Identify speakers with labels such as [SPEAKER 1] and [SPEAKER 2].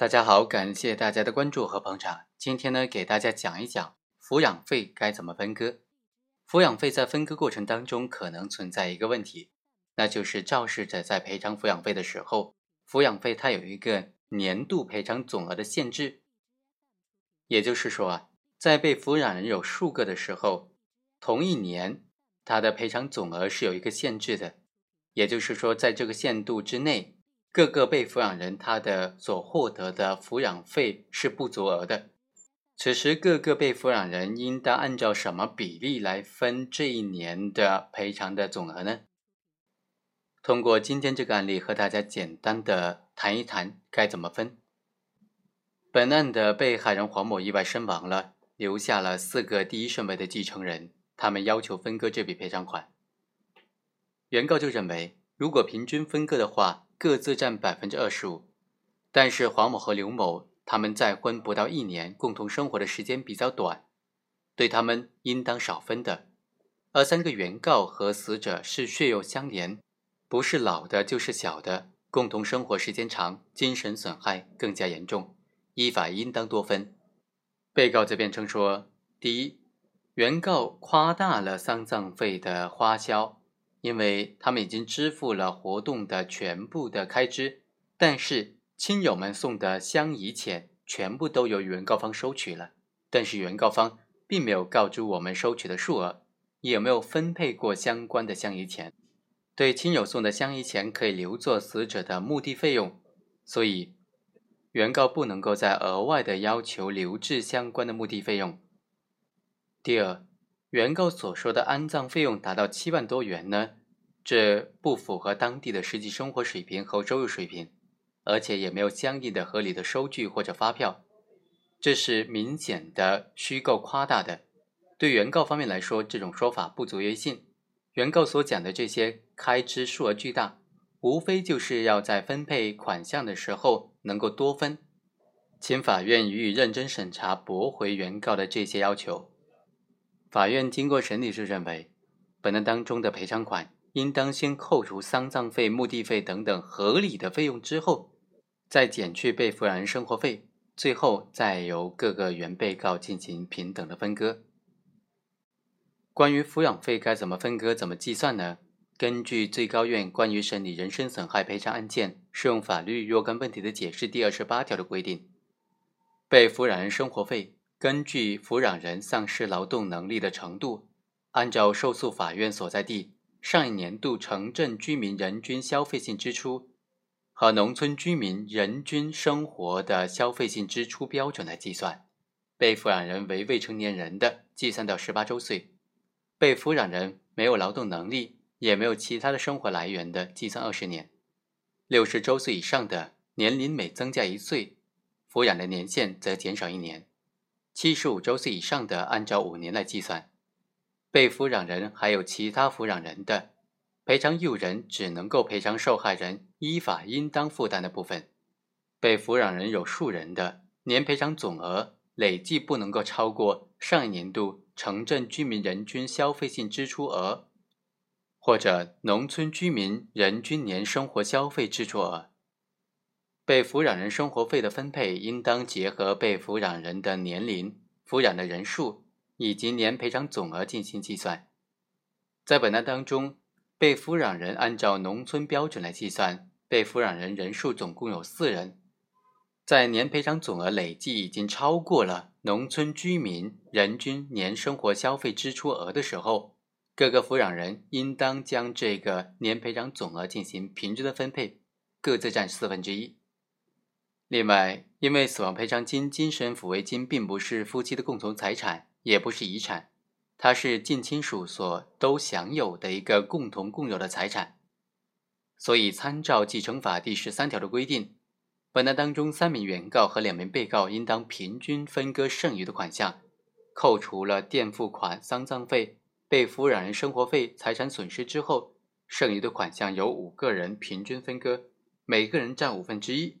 [SPEAKER 1] 大家好，感谢大家的关注和捧场。今天呢，给大家讲一讲抚养费该怎么分割。抚养费在分割过程当中可能存在一个问题，那就是肇事者在赔偿抚养费的时候，抚养费它有一个年度赔偿总额的限制。也就是说啊，在被抚养人有数个的时候，同一年他的赔偿总额是有一个限制的。也就是说，在这个限度之内。各个被抚养人他的所获得的抚养费是不足额的，此时各个被抚养人应当按照什么比例来分这一年的赔偿的总额呢？通过今天这个案例和大家简单的谈一谈该怎么分。本案的被害人黄某意外身亡了，留下了四个第一顺位的继承人，他们要求分割这笔赔偿款。原告就认为，如果平均分割的话。各自占百分之二十五，但是黄某和刘某他们再婚不到一年，共同生活的时间比较短，对他们应当少分的。而三个原告和死者是血肉相连，不是老的就是小的，共同生活时间长，精神损害更加严重，依法应当多分。被告则辩称说：第一，原告夸大了丧葬费的花销。因为他们已经支付了活动的全部的开支，但是亲友们送的相宜钱全部都由原告方收取了，但是原告方并没有告知我们收取的数额，也没有分配过相关的相宜钱。对亲友送的相宜钱可以留作死者的墓地费用，所以原告不能够再额外的要求留置相关的墓地费用。第二。原告所说的安葬费用达到七万多元呢，这不符合当地的实际生活水平和收入水平，而且也没有相应的合理的收据或者发票，这是明显的虚构夸大的。对原告方面来说，这种说法不足为信。原告所讲的这些开支数额巨大，无非就是要在分配款项的时候能够多分，请法院予以认真审查，驳回原告的这些要求。法院经过审理时认为，本案当中的赔偿款应当先扣除丧葬费、墓地费等等合理的费用之后，再减去被抚养人生活费，最后再由各个原被告进行平等的分割。关于抚养费该怎么分割、怎么计算呢？根据最高院关于审理人身损害赔偿案件适用法律若干问题的解释第二十八条的规定，被抚养人生活费。根据抚养人丧失劳动能力的程度，按照受诉法院所在地上一年度城镇居民人均消费性支出和农村居民人均生活的消费性支出标准来计算。被抚养人为未成年人的，计算到十八周岁；被抚养人没有劳动能力，也没有其他的生活来源的，计算二十年。六十周岁以上的，年龄每增加一岁，抚养的年限则减少一年。七十五周岁以上的，按照五年来计算；被抚养人还有其他抚养人的，赔偿义务人只能够赔偿受害人依法应当负担的部分。被抚养人有数人的，年赔偿总额累计不能够超过上一年度城镇居民人均消费性支出额，或者农村居民人均年生活消费支出额。被抚养人生活费的分配应当结合被抚养人的年龄、抚养的人数以及年赔偿总额进行计算。在本案当中，被抚养人按照农村标准来计算，被抚养人人数总共有四人，在年赔偿总额累计已经超过了农村居民人均年生活消费支出额的时候，各个抚养人应当将这个年赔偿总额进行平均的分配，各自占四分之一。另外，因为死亡赔偿金、精神抚慰金并不是夫妻的共同财产，也不是遗产，它是近亲属所都享有的一个共同共有的财产，所以参照继承法第十三条的规定，本案当中三名原告和两名被告应当平均分割剩余的款项，扣除了垫付款、丧葬费、被抚养人生活费、财产损失之后，剩余的款项由五个人平均分割，每个人占五分之一。